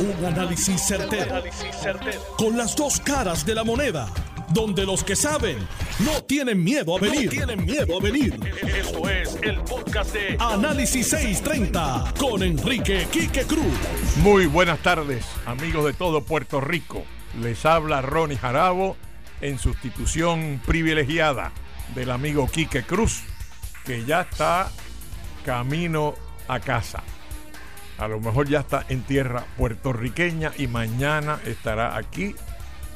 Un análisis certero, Con las dos caras de la moneda. Donde los que saben no tienen miedo a venir. tienen miedo a venir. Esto es el podcast de Análisis 630 con Enrique Quique Cruz. Muy buenas tardes, amigos de todo Puerto Rico. Les habla Ronnie Jarabo en sustitución privilegiada del amigo Quique Cruz, que ya está camino a casa. A lo mejor ya está en tierra puertorriqueña y mañana estará aquí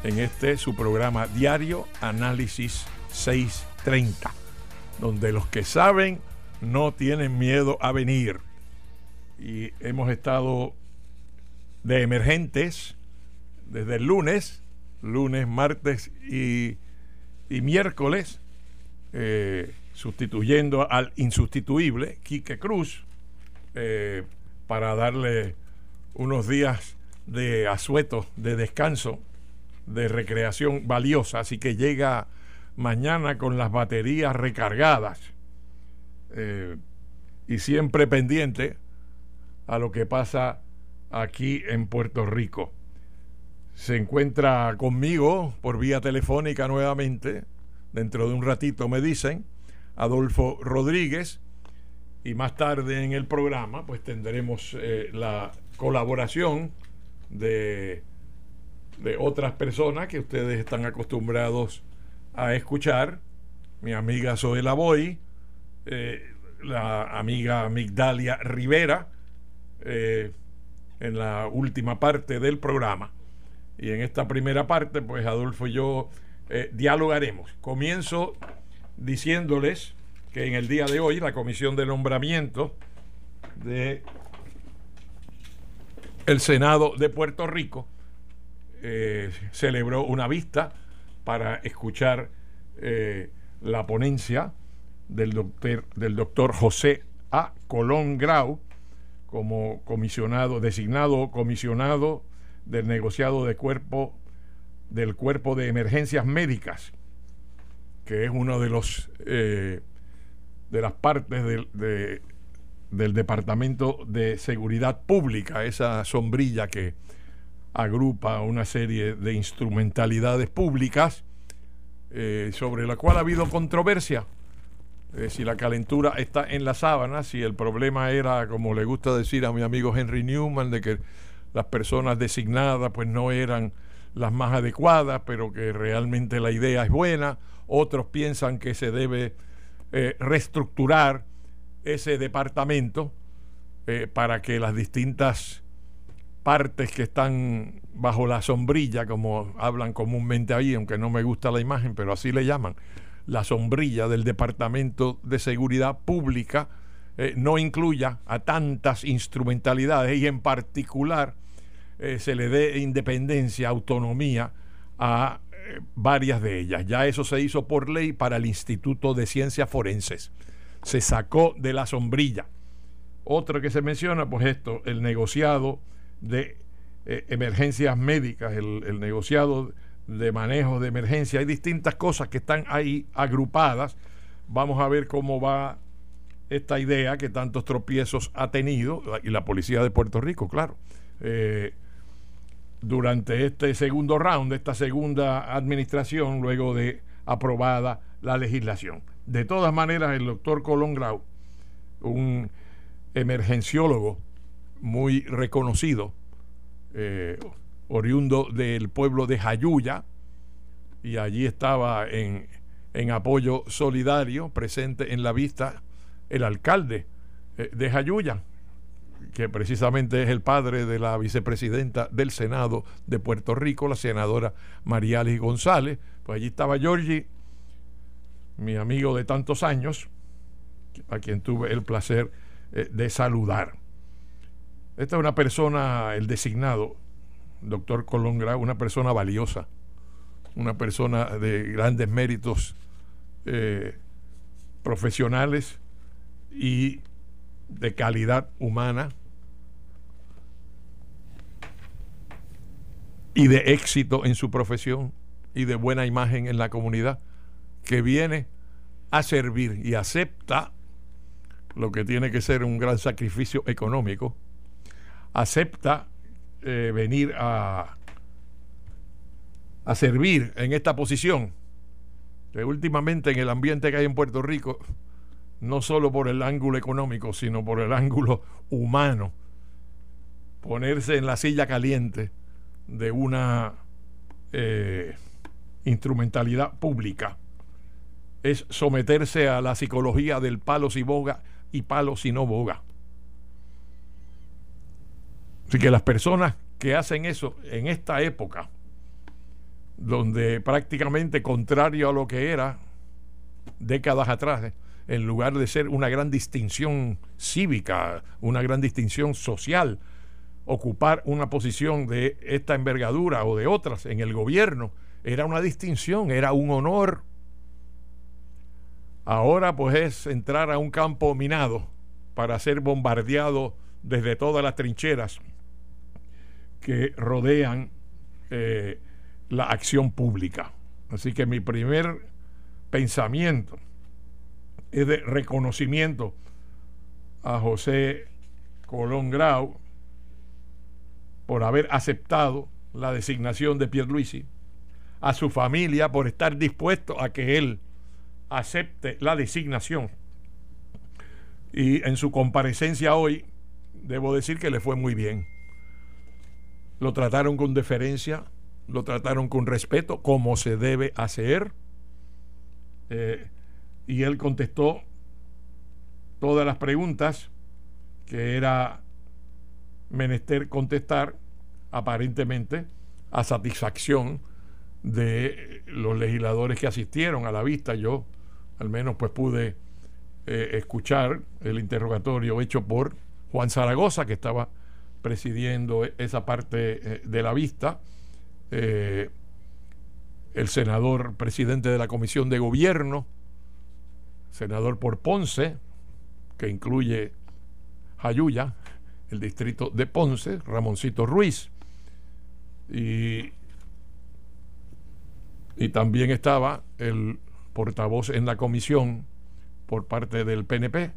en este su programa diario Análisis 630, donde los que saben no tienen miedo a venir. Y hemos estado de emergentes desde el lunes, lunes, martes y, miércoles, eh, sustituyendo al insustituible Quique Cruz. Eh, para darle unos días de asueto, de descanso, de recreación valiosa. Así que llega mañana con las baterías recargadas eh, y siempre pendiente a lo que pasa aquí en Puerto Rico. Se encuentra conmigo por vía telefónica nuevamente, dentro de un ratito me dicen, Adolfo Rodríguez, y más tarde en el programa pues tendremos eh, la colaboración de, de otras personas que ustedes están acostumbrados a escuchar. Mi amiga Zoela Boy, eh, la amiga Migdalia Rivera, eh, en la última parte del programa. Y en esta primera parte, pues Adolfo y yo dialogaremos. Comienzo diciéndoles que en el día de hoy la Comisión de Nombramiento de el Senado de Puerto Rico eh, celebró una vista para escuchar eh, la ponencia del doctor, del doctor José A. Colón Grau como comisionado, designado comisionado del negociado de cuerpo del cuerpo de emergencias médicas, que es uno de los eh, de las partes del, del Departamento de Seguridad Pública, esa sombrilla que agrupa una serie de instrumentalidades públicas eh, sobre la cual ha habido controversia. Si la calentura está en la sábana, si el problema era, como le gusta decir a mi amigo Henry Newman, de que las personas designadas pues no eran las más adecuadas, pero que realmente la idea es buena, otros piensan que se debe eh, reestructurar ese departamento eh, para que las distintas partes que están bajo la sombrilla, como hablan comúnmente ahí, aunque no me gusta la imagen, pero así le llaman, la sombrilla del Departamento de Seguridad Pública, eh, no incluya a tantas instrumentalidades y en particular se le dé independencia, autonomía a varias de ellas. Ya eso se hizo por ley para el Instituto de Ciencias Forenses. Se sacó de la sombrilla. Otro que se menciona, pues esto, el negociado de eh, emergencias médicas, el, negociado de manejo de emergencia. Hay distintas cosas que están ahí agrupadas. Vamos a ver cómo va esta idea que tantos tropiezos ha tenido, y la policía de Puerto Rico, claro. Eh, durante este segundo round, esta segunda administración, luego de aprobada la legislación. De todas maneras, el doctor Colón Grau, un emergenciólogo muy reconocido, eh, oriundo del pueblo de Jayuya, y allí estaba en, en, apoyo solidario, presente en la vista, el alcalde eh, de Jayuya, que precisamente es el padre de la vicepresidenta del Senado de Puerto Rico, la senadora Marialis González. Pues allí estaba Georgie, mi amigo de tantos años, a quien tuve el placer eh, de saludar. Esta es una persona, el designado, doctor Colongra, una persona valiosa, una persona de grandes méritos eh, profesionales y de calidad humana y de éxito en su profesión y de buena imagen en la comunidad, que viene a servir y acepta lo que tiene que ser un gran sacrificio económico, acepta eh, venir a, a servir en esta posición. Que últimamente en el ambiente que hay en Puerto Rico, no solo por el ángulo económico, sino por el ángulo humano, ponerse en la silla caliente de una eh, instrumentalidad pública es someterse a la psicología del palo si boga y palo si no boga. Así que las personas que hacen eso en esta época, donde prácticamente contrario a lo que era décadas atrás, en lugar de ser una gran distinción cívica, una gran distinción social, ocupar una posición de esta envergadura o de otras en el gobierno, era una distinción, era un honor. Ahora pues es entrar a un campo minado para ser bombardeado desde todas las trincheras que rodean eh, la acción pública. Así que mi primer pensamiento es de reconocimiento a José Colón Grau por haber aceptado la designación de Pierluisi, a su familia por estar dispuesto a que él acepte la designación. Y en su comparecencia hoy, debo decir que le fue muy bien. Lo trataron con deferencia, lo trataron con respeto, como se debe hacer. Eh, y él contestó todas las preguntas que era menester contestar, aparentemente, a satisfacción de los legisladores que asistieron a la vista. Yo, al menos, pues pude eh, escuchar el interrogatorio hecho por Juan Zaragoza, que estaba presidiendo esa parte eh, de la vista. Eh, el senador presidente de la Comisión de Gobierno, senador por Ponce, que incluye Jayuya, el distrito de Ponce, Ramoncito Ruiz. Y, y también estaba el portavoz en la comisión por parte del PNP,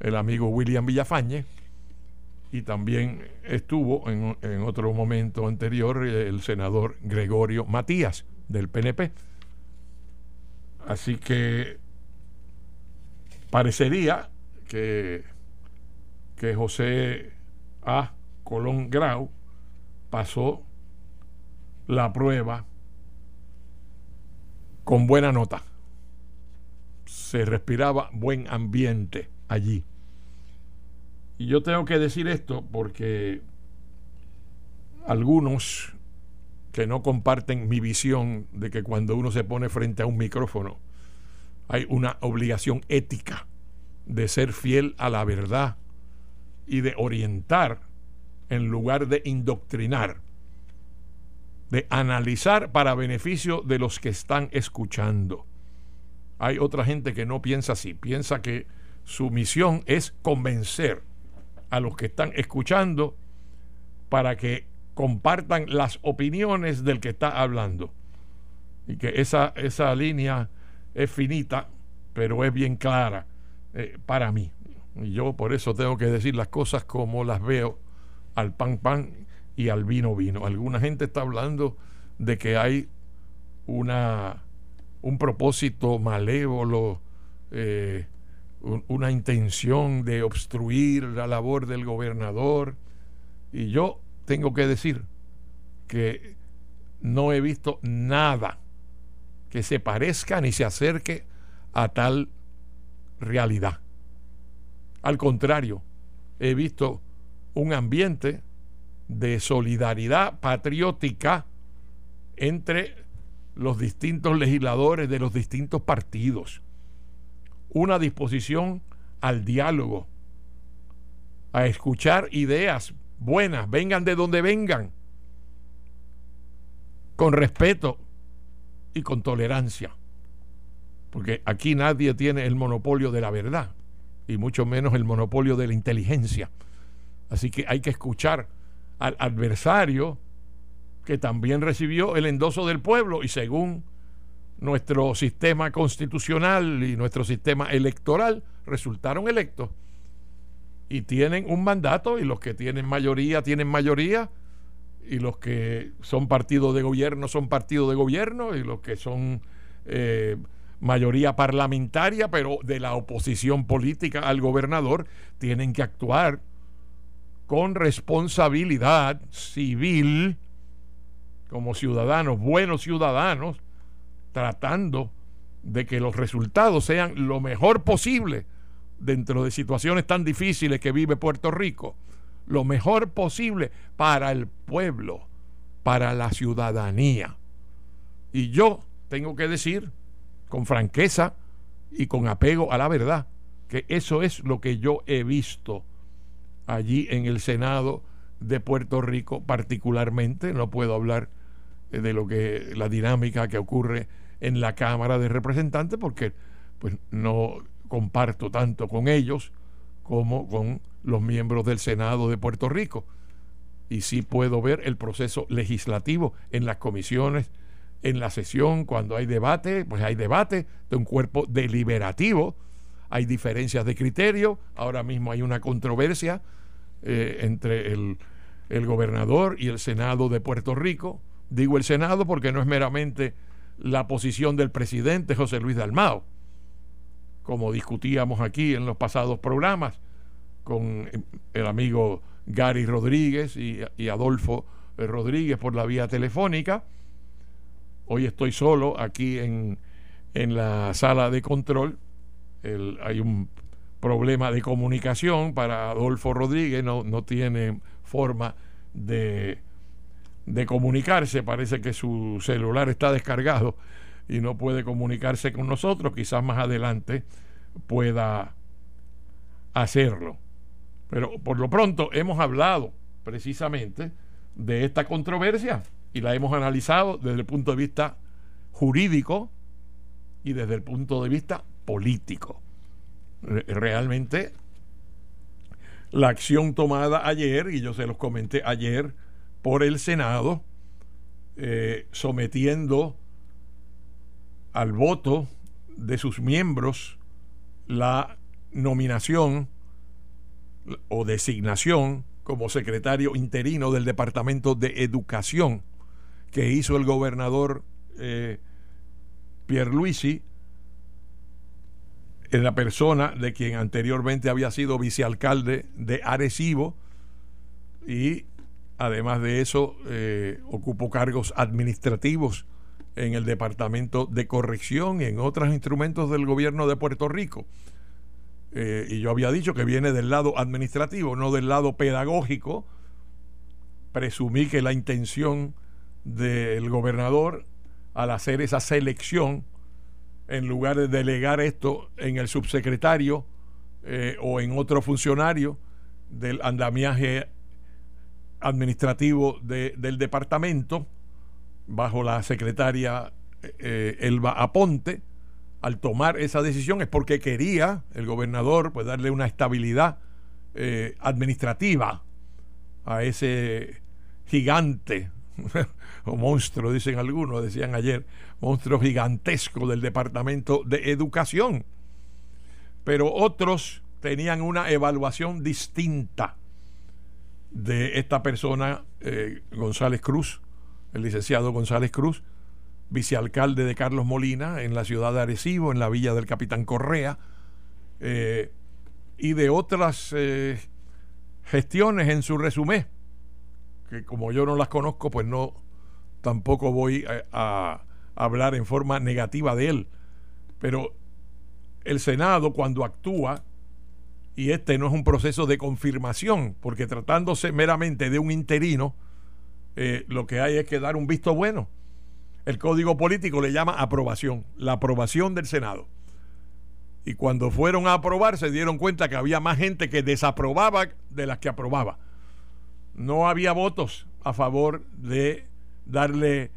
el amigo William Villafañe, y también estuvo en, en, otro momento anterior el senador Gregorio Matías del PNP. Así que parecería que que José A. Colón Grau pasó la prueba con buena nota. Se respiraba buen ambiente allí. Y yo tengo que decir esto porque algunos que no comparten mi visión de que cuando uno se pone frente a un micrófono hay una obligación ética de ser fiel a la verdad y de orientar en lugar de indoctrinar, de analizar para beneficio de los que están escuchando. Hay otra gente que no piensa así, piensa que su misión es convencer a los que están escuchando para que compartan las opiniones del que está hablando. Y que esa, esa línea es finita, pero es bien clara eh, para mí. Y yo por eso tengo que decir las cosas como las veo al pan pan y al vino vino. Alguna gente está hablando de que hay una un propósito malévolo, eh, una intención de obstruir la labor del gobernador. Y yo tengo que decir que no he visto nada que se parezca ni se acerque a tal realidad. Al contrario, he visto un ambiente de solidaridad patriótica entre los distintos legisladores de los distintos partidos. Una disposición al diálogo, a escuchar ideas buenas, vengan de donde vengan, con respeto y con tolerancia. Porque aquí nadie tiene el monopolio de la verdad y mucho menos el monopolio de la inteligencia. Así que hay que escuchar al adversario que también recibió el endoso del pueblo y según nuestro sistema constitucional y nuestro sistema electoral resultaron electos. Y tienen un mandato y los que tienen mayoría tienen mayoría y los que son partidos de gobierno son partidos de gobierno y los que son eh, mayoría parlamentaria, pero de la oposición política al gobernador, tienen que actuar con responsabilidad civil como ciudadanos, buenos ciudadanos, tratando de que los resultados sean lo mejor posible dentro de situaciones tan difíciles que vive Puerto Rico, lo mejor posible para el pueblo, para la ciudadanía. Y yo tengo que decir con franqueza y con apego a la verdad que eso es lo que yo he visto allí en el Senado de Puerto Rico particularmente, no puedo hablar de lo que la dinámica que ocurre en la Cámara de Representantes porque pues no comparto tanto con ellos como con los miembros del Senado de Puerto Rico. Y sí puedo ver el proceso legislativo en las comisiones, en la sesión, cuando hay debate, pues hay debate de un cuerpo deliberativo, hay diferencias de criterio, ahora mismo hay una controversia eh, entre el, el gobernador y el Senado de Puerto Rico. Digo el Senado porque no es meramente la posición del presidente José Luis Dalmao, como discutíamos aquí en los pasados programas con el amigo Gary Rodríguez y, Adolfo Rodríguez por la vía telefónica. Hoy estoy solo aquí en, en la sala de control. Hay un problema de comunicación para Adolfo Rodríguez, no, no tiene forma de, de comunicarse, parece que su celular está descargado y no puede comunicarse con nosotros, quizás más adelante pueda hacerlo. Pero por lo pronto hemos hablado precisamente de esta controversia y la hemos analizado desde el punto de vista jurídico y desde el punto de vista político. Realmente la acción tomada ayer, y yo se los comenté ayer por el Senado, eh, sometiendo al voto de sus miembros la nominación o designación como secretario interino del Departamento de Educación que hizo el gobernador eh, Pierluisi en la persona de quien anteriormente había sido vicealcalde de Arecibo y además de eso eh, ocupó cargos administrativos en el Departamento de Corrección y en otros instrumentos del gobierno de Puerto Rico. Eh, y yo había dicho que viene del lado administrativo, no del lado pedagógico. Presumí que la intención del gobernador al hacer esa selección, en lugar de delegar esto en el subsecretario eh, o en otro funcionario del andamiaje administrativo del departamento, bajo la secretaria eh, Elba Aponte, al tomar esa decisión es porque quería el gobernador pues darle una estabilidad eh, administrativa a ese gigante o monstruo, dicen algunos, decían ayer, monstruo gigantesco del Departamento de Educación. Pero otros tenían una evaluación distinta de esta persona, eh, González Cruz, el licenciado González Cruz, vicealcalde de Carlos Molina en la ciudad de Arecibo, en la villa del Capitán Correa, eh, y de otras eh, gestiones en su resumen, que como yo no las conozco, pues no, tampoco voy a, hablar en forma negativa de él. Pero el Senado cuando actúa, y este no es un proceso de confirmación, porque tratándose meramente de un interino, eh, lo que hay es que dar un visto bueno. El código político le llama aprobación, la aprobación del Senado. Y cuando fueron a aprobar se dieron cuenta que había más gente que desaprobaba de las que aprobaba. No había votos a favor de darle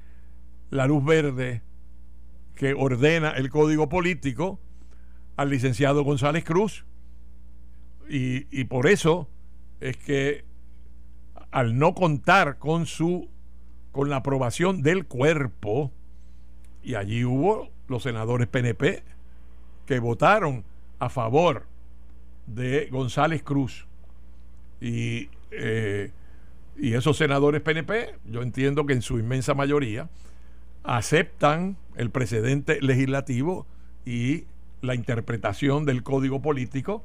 la luz verde que ordena el código político al licenciado González Cruz. Y, y por eso es que al no contar con su con la aprobación del cuerpo y allí hubo los senadores PNP que votaron a favor de González Cruz y eh, Y esos senadores PNP, yo entiendo que en su inmensa mayoría aceptan el precedente legislativo y la interpretación del código político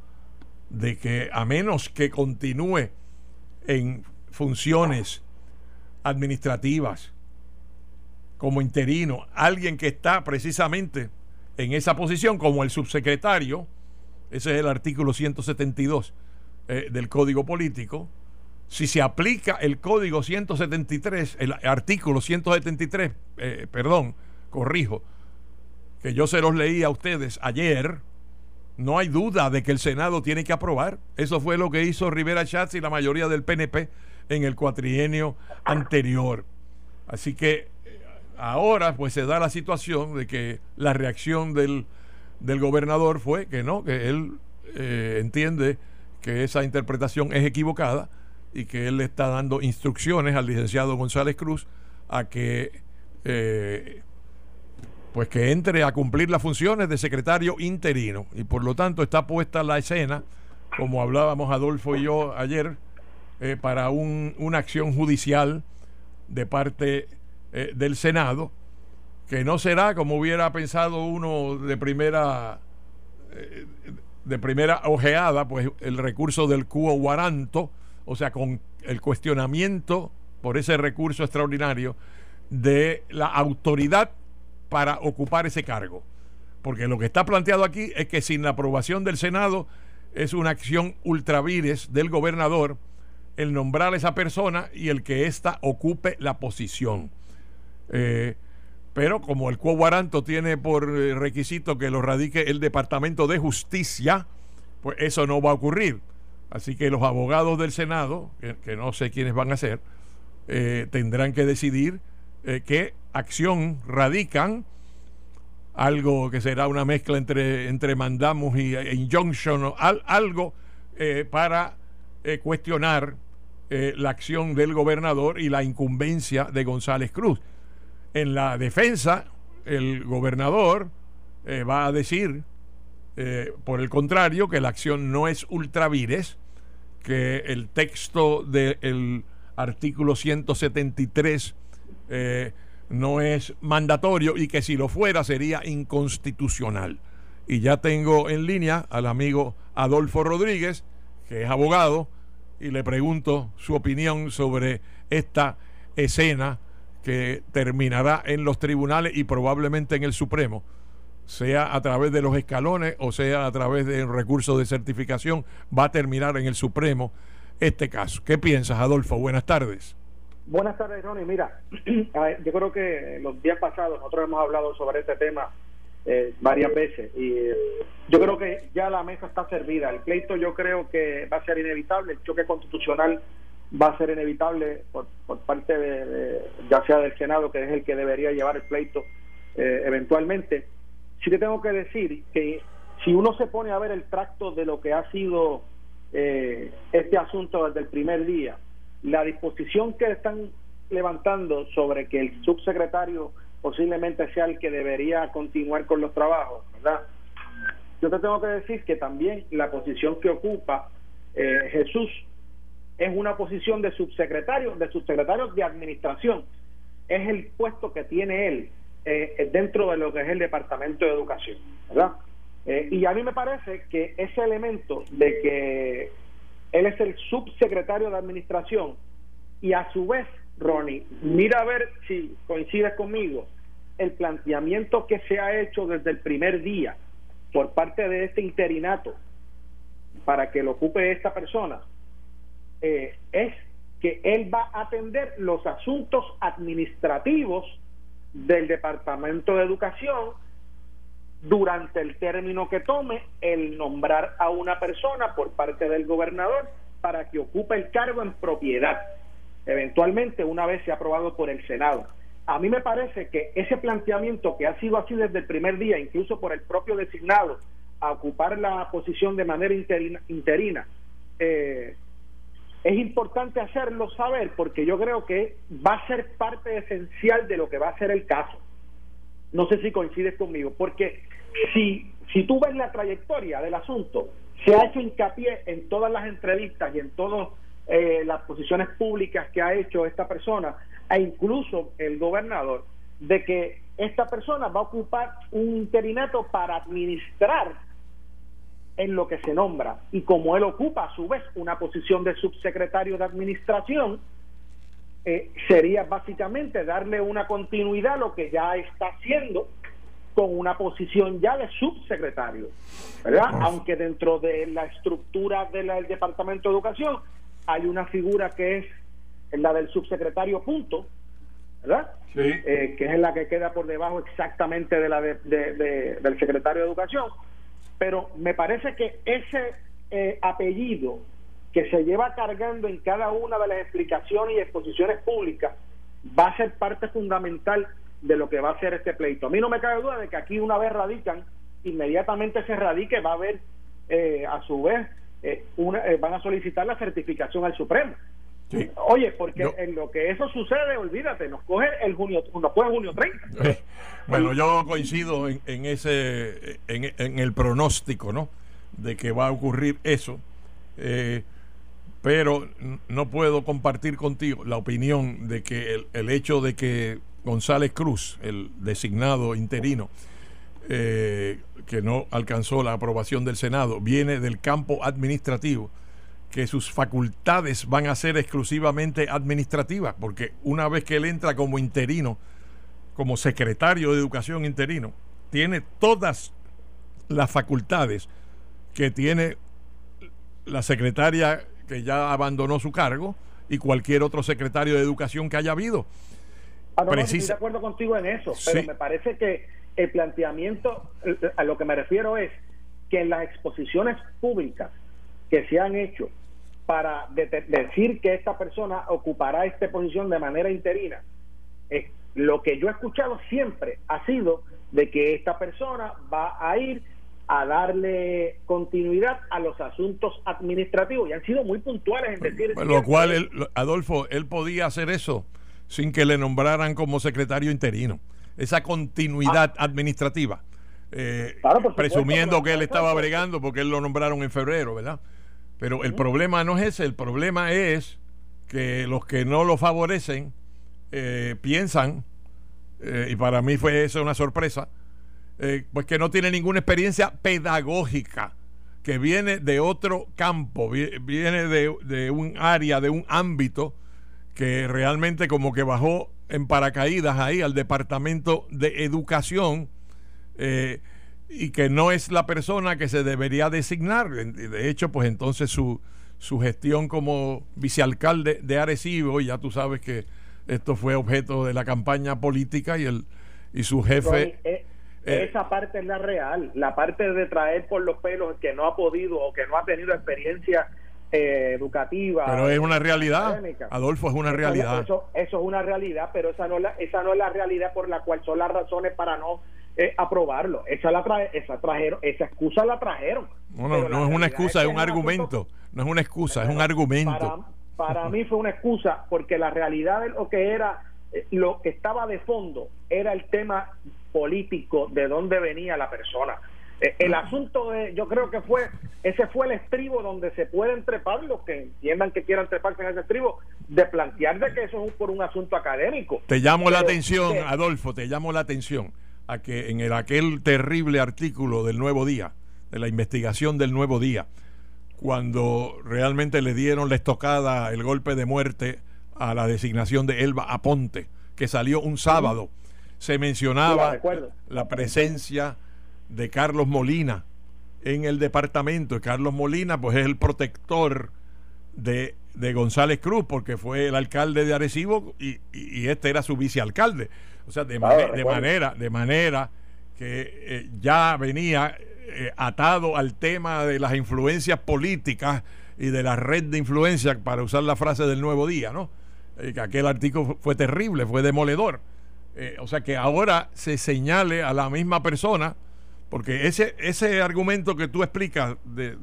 de que a menos que continúe en funciones administrativas como interino, alguien que está precisamente en esa posición como el subsecretario, ese es el artículo 172 eh, del Código Político, si se aplica el Código 173, el artículo 173, eh, perdón, corrijo, que yo se los leí a ustedes ayer, no hay duda de que el Senado tiene que aprobar. Eso fue lo que hizo Rivera Schatz y la mayoría del PNP en el cuatrienio anterior. Así que ahora pues se da la situación de que la reacción del, gobernador fue que no, que él eh, entiende que esa interpretación es equivocada y que él le está dando instrucciones al licenciado González Cruz a que eh, pues que entre a cumplir las funciones de secretario interino. Y por lo tanto está puesta la escena, como hablábamos Adolfo y yo ayer, eh, para un, una acción judicial de parte eh, del Senado, que no será como hubiera pensado uno de primera de primera ojeada, pues el recurso del cuo guaranto, o sea, con el cuestionamiento por ese recurso extraordinario de la autoridad para ocupar ese cargo. Porque lo que está planteado aquí es que sin la aprobación del Senado es una acción ultravires del gobernador el nombrar a esa persona y el que ésta ocupe la posición. Eh, pero como el quo tiene por eh, requisito que lo radique el Departamento de Justicia, pues eso no va a ocurrir. Así que los abogados del Senado, que, no sé quiénes van a ser, eh, tendrán que decidir qué acción radican, algo que será una mezcla entre, entre mandamos y e injunction, algo para cuestionar la acción del gobernador y la incumbencia de González Cruz. En la defensa, el gobernador eh, va a decir, eh, por el contrario, que la acción no es ultravires, que el texto del artículo 173 eh, no es mandatorio y que si lo fuera sería inconstitucional. Y ya tengo en línea al amigo Adolfo Rodríguez, que es abogado, y le pregunto su opinión sobre esta escena que terminará en los tribunales y probablemente en el Supremo, sea a través de los escalones o sea a través de recursos de certificación, va a terminar en el Supremo este caso. ¿Qué piensas, Adolfo? Buenas tardes. Buenas tardes, Ronnie. Mira, yo creo que los días pasados nosotros hemos hablado sobre este tema eh, varias veces y eh, yo creo que ya la mesa está servida. El pleito yo creo que va a ser inevitable. El choque constitucional va a ser inevitable por, por parte de, ya sea del Senado, que es el que debería llevar el pleito eh, eventualmente. Sí te tengo que decir que si uno se pone a ver el tracto de lo que ha sido eh, este asunto desde el primer día, la disposición que están levantando sobre que el subsecretario posiblemente sea el que debería continuar con los trabajos, ¿verdad? Yo te tengo que decir que también la posición que ocupa eh, Jesús es una posición de subsecretario, de subsecretario de administración. Es el puesto que tiene él eh, dentro de lo que es el Departamento de Educación, ¿verdad? Eh, y a mí me parece que ese elemento de que él es el subsecretario de administración y a su vez, Ronnie, mira a ver si coincides conmigo, el planteamiento que se ha hecho desde el primer día por parte de este interinato para que lo ocupe esta persona, eh, es que él va a atender los asuntos administrativos del Departamento de Educación durante el término que tome el nombrar a una persona por parte del gobernador para que ocupe el cargo en propiedad, eventualmente una vez sea aprobado por el Senado. A mí me parece que ese planteamiento que ha sido así desde el primer día, incluso por el propio designado, a ocupar la posición de manera interina, interina eh, es importante hacerlo saber porque yo creo que va a ser parte esencial de lo que va a ser el caso. No sé si coincides conmigo, porque si, si tú ves la trayectoria del asunto, se ha hecho hincapié en todas las entrevistas y en todos eh, las posiciones públicas que ha hecho esta persona e incluso el gobernador de que esta persona va a ocupar un interinato para administrar en lo que se nombra y como él ocupa a su vez una posición de subsecretario de administración eh, sería básicamente darle una continuidad a lo que ya está haciendo con una posición ya de subsecretario, ¿verdad? Aunque dentro de la estructura del Departamento de Educación hay una figura que es la del subsecretario punto, ¿verdad? Eh, que es la que queda por debajo exactamente de la del secretario de Educación. Pero me parece que ese eh, apellido que se lleva cargando en cada una de las explicaciones y exposiciones públicas va a ser parte fundamental de lo que va a ser este pleito. A mí no me cabe duda de que aquí una vez radican, inmediatamente se radique, va a haber eh, a su vez, eh, eh, van a solicitar la certificación al Supremo. Oye, porque en lo que eso sucede, olvídate, nos coge el junio, nos coge junio 30. bueno, yo coincido en, en ese, en, en, el pronóstico, ¿no? De que va a ocurrir eso. pero no puedo compartir contigo la opinión de que el, el hecho de que González Cruz, el designado interino, eh, que no alcanzó la aprobación del Senado, viene del campo administrativo, que sus facultades van a ser exclusivamente administrativas, porque una vez que él entra como interino, como secretario de educación interino, tiene todas las facultades que tiene la secretaria que ya abandonó su cargo y cualquier otro secretario de educación que haya habido. Ah, estoy de acuerdo contigo en eso, pero me parece que el planteamiento, a lo que me refiero es que en las exposiciones públicas que se han hecho para decir que esta persona ocupará esta posición de manera interina, lo que yo he escuchado siempre ha sido de que esta persona va a ir a darle continuidad a los asuntos administrativos y han sido muy puntuales en decir... lo cual, Adolfo, él podía hacer eso sin que le nombraran como secretario interino. Esa continuidad ah. administrativa. Eh, presumiendo que él estaba bregando porque él lo nombraron en febrero, ¿verdad? Pero el problema no es ese, el problema es que los que no lo favorecen eh, piensan, eh, y para mí fue eso una sorpresa, pues que no tiene ninguna experiencia pedagógica, que viene de otro campo, viene de, de un área, de un ámbito que realmente como que bajó en paracaídas ahí al Departamento de Educación eh, y que no es la persona que se debería designar. De hecho, pues entonces su, su gestión como vicealcalde de Arecibo, y ya tú sabes que esto fue objeto de la campaña política y, el, y su jefe... Eh, eh, esa parte es la real, la parte de traer por los pelos que no ha podido o que no ha tenido experiencia eh, educativa. Pero es una realidad. Adolfo, es una realidad. Eso, eso, es una realidad, pero esa no, la, esa no es la realidad por la cual son las razones para no eh, aprobarlo. Esa, la trae, esa, trajeron, esa excusa la trajeron. No, no, no es una excusa, es, un argumento. no es una excusa, es un argumento. Para, para mí fue una excusa porque la realidad de lo que era, eh, lo que estaba de fondo era el tema político de dónde venía la persona. Eh, el asunto de, yo creo que fue, ese fue el estribo donde se pueden trepar los que entiendan que quieran treparse en ese estribo, de plantear de que eso es por un asunto académico. Te llamo la atención, Adolfo, te llamo la atención a que en el, aquel terrible artículo del Nuevo Día, de la investigación del Nuevo Día, cuando realmente le dieron la estocada, el golpe de muerte a la designación de Elba Aponte, que salió un sábado, se mencionaba la presencia de Carlos Molina en el departamento. Y Carlos Molina, pues es el protector de, de González Cruz, porque fue el alcalde de Arecibo y, y, este era su vicealcalde. O sea, de, de manera, de manera que eh, ya venía eh, atado al tema de las influencias políticas y de la red de influencia, para usar la frase del nuevo día, ¿no? Eh, que aquel artículo fue terrible, fue demoledor. o sea que ahora se señale a la misma persona porque ese, ese argumento que tú explicas de,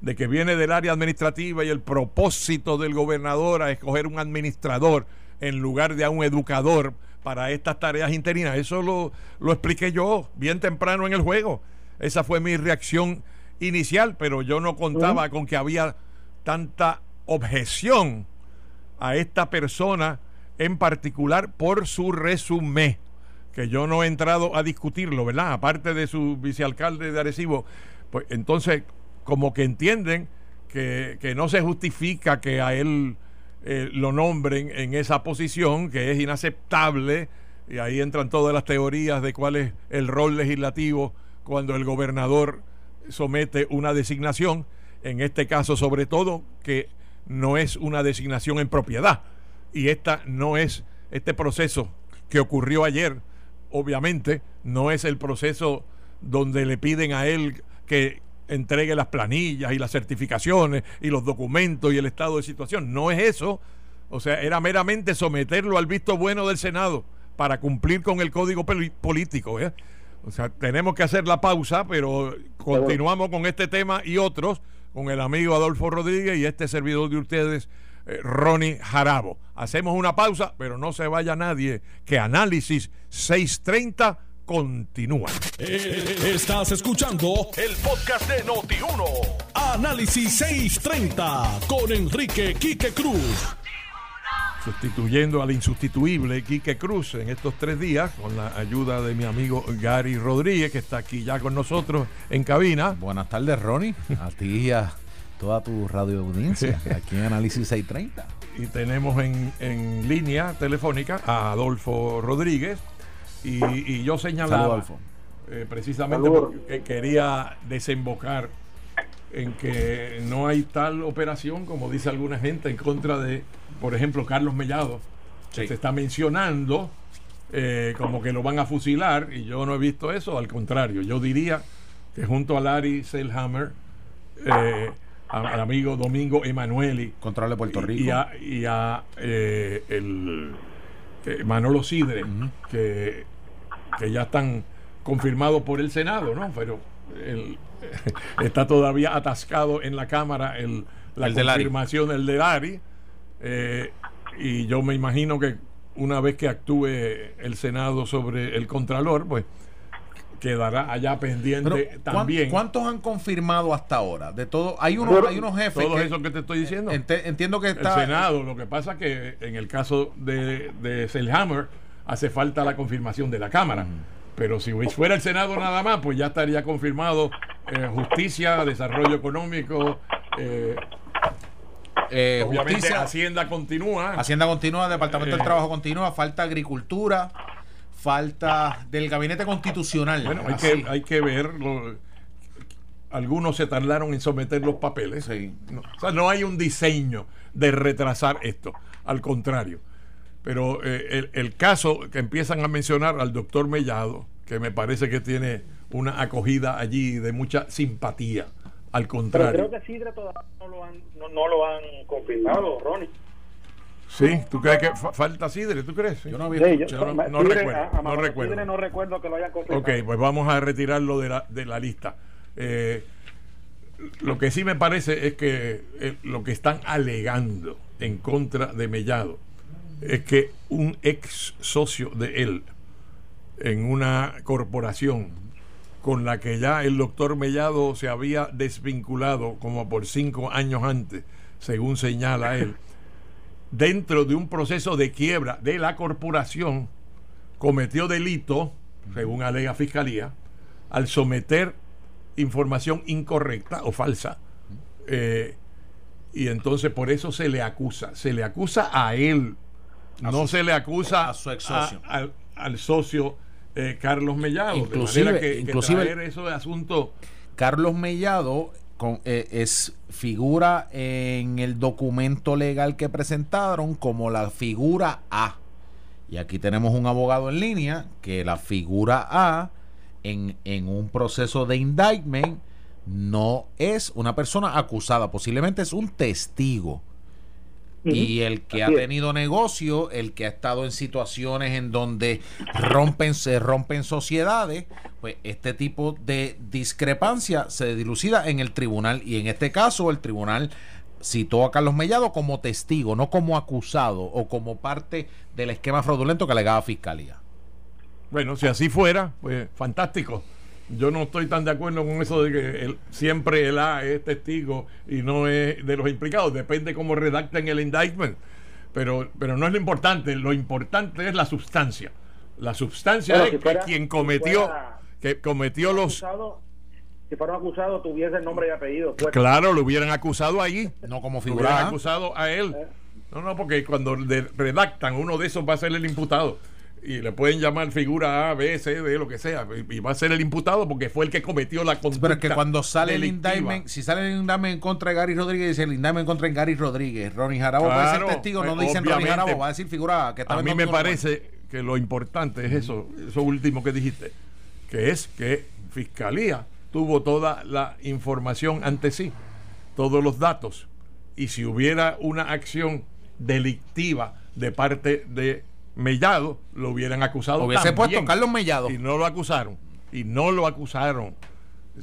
de, que viene del área administrativa y el propósito del gobernador a escoger un administrador en lugar de a un educador para estas tareas interinas, eso lo, lo expliqué yo bien temprano en el juego. Esa fue mi reacción inicial, pero yo no contaba con que había tanta objeción a esta persona en particular por su resumen, que yo no he entrado a discutirlo, ¿verdad? Aparte de su vicealcalde de Arecibo, pues entonces como que entienden que, no se justifica que a él eh, lo nombren en esa posición, que es inaceptable, y ahí entran todas las teorías de cuál es el rol legislativo cuando el gobernador somete una designación, en este caso sobre todo que no es una designación en propiedad y esta no es este proceso que ocurrió ayer, obviamente no es el proceso donde le piden a él que entregue las planillas y las certificaciones y los documentos y el estado de situación, no es eso, o sea, era meramente someterlo al visto bueno del Senado para cumplir con el código político. ¿eh? O sea, tenemos que hacer la pausa, pero continuamos con este tema y otros con el amigo Adolfo Rodríguez y este servidor de ustedes, eh, Ronnie Jarabo. Hacemos una pausa, pero no se vaya nadie, que Análisis 630 continúa. Eh, estás escuchando el podcast de Noti1. Análisis 630 con Enrique Quique Cruz sustituyendo al insustituible Quique Cruz en estos tres días, con la ayuda de mi amigo Gary Rodríguez, que está aquí ya con nosotros en cabina. Buenas tardes, Ronnie, a ti y a toda tu radio audiencia, aquí en Análisis 630. Y tenemos en, en línea telefónica a Adolfo Rodríguez, y, yo señalaba eh, precisamente porque quería desembocar en que no hay tal operación, como dice alguna gente, en contra de por ejemplo, Carlos Mellado, se está mencionando eh, como que lo van a fusilar, y yo no he visto eso, al contrario, yo diría que junto a Larry Selhammer, eh, al amigo Domingo Emanueli, de Puerto Rico, y a, eh, el Manolo Sidre, que, que ya están confirmados por el Senado, ¿no? Pero está todavía atascado en la Cámara el, la confirmación del de Larry eh, y yo me imagino que una vez que actúe el Senado sobre el Contralor, pues quedará allá pendiente también. ¿Cuántos han confirmado hasta ahora? De todo, hay unos, hay unos jefes. Todo eso que te estoy diciendo. entiendo que está. El Senado, lo que pasa que en el caso de, de Selhammer hace falta la confirmación de la Cámara. Pero si fuera el Senado nada más, pues ya estaría confirmado eh, justicia, desarrollo económico, eh, eh, justicia, Hacienda continúa. Hacienda continúa, Departamento del eh. Trabajo continúa, falta agricultura, falta del gabinete constitucional. Bueno, hay, que, hay que ver. algunos se tardaron en someter los papeles. No, o sea, no hay un diseño de retrasar esto. Al contrario. Pero eh, el, el, caso que empiezan a mencionar al doctor Mellado, que me parece que tiene una acogida allí de mucha simpatía al contrario. Pero creo que Sidre todavía no lo han, no, lo han confirmado, Ronnie. Sí, ¿tú crees que falta Sidre? ¿Tú crees? Yo no, había no, recuerdo. no, recuerdo. no recuerdo que lo hayan confirmado. Ok, pues vamos a retirarlo de la, de la lista. Eh, lo que sí me parece es que eh, lo que están alegando en contra de Mellado es que un ex socio de él en una corporación con la que ya el doctor Mellado se había desvinculado como por cinco años antes, según señala él, dentro de un proceso de quiebra de la corporación, cometió delito, según alega Fiscalía, al someter información incorrecta o falsa. Eh, y entonces por eso se le acusa. Se le acusa a él, no se le acusa a su ex socio. al socio eh, Carlos Mellado. Inclusive, que, inclusive eso de asunto. Carlos Mellado eh, es figura en el documento legal que presentaron como la figura A. Y aquí tenemos un abogado en línea que la figura A en, en un proceso de indictment no es una persona acusada, posiblemente es un testigo y el que ha tenido negocio, el que ha estado en situaciones en donde rompen, se rompen sociedades, pues este tipo de discrepancia se dilucida en el tribunal. Y en este caso, el tribunal citó a Carlos Mellado como testigo, no como acusado o como parte del esquema fraudulento que alegaba Fiscalía. Bueno, si así fuera, pues fantástico. Yo no estoy tan de acuerdo con eso de que siempre el A es testigo y no es de los implicados. Depende cómo redacten el indictment. Pero, pero no es lo importante. Lo importante es la sustancia. La sustancia es que quien cometió, que cometió los si fueron acusados tuviese el nombre y apellido. Pues. Claro, lo hubieran acusado allí. No como figura. Lo hubieran acusado a él. Eh. No, no, porque cuando redactan uno de esos va a ser el imputado. Y le pueden llamar figura A, B, C, D, lo que sea. Y va a ser el imputado porque fue el que cometió la conducta. Pero es que cuando sale el indictment, si sale el indictment en contra de Gary Rodríguez, dice el indictment en contra Gary Rodríguez. Ronnie Jarabo va a ser testigo, no dicen Ronnie Jarabo, va a decir figura A. Que a mí me parece que lo importante es eso, eso último que dijiste, que es que Fiscalía tuvo toda la información ante sí, todos los datos. Y si hubiera una acción delictiva de parte de Mellado, lo hubieran acusado. Hubiese puesto Carlos Mellado. Y no lo acusaron. Y no lo acusaron.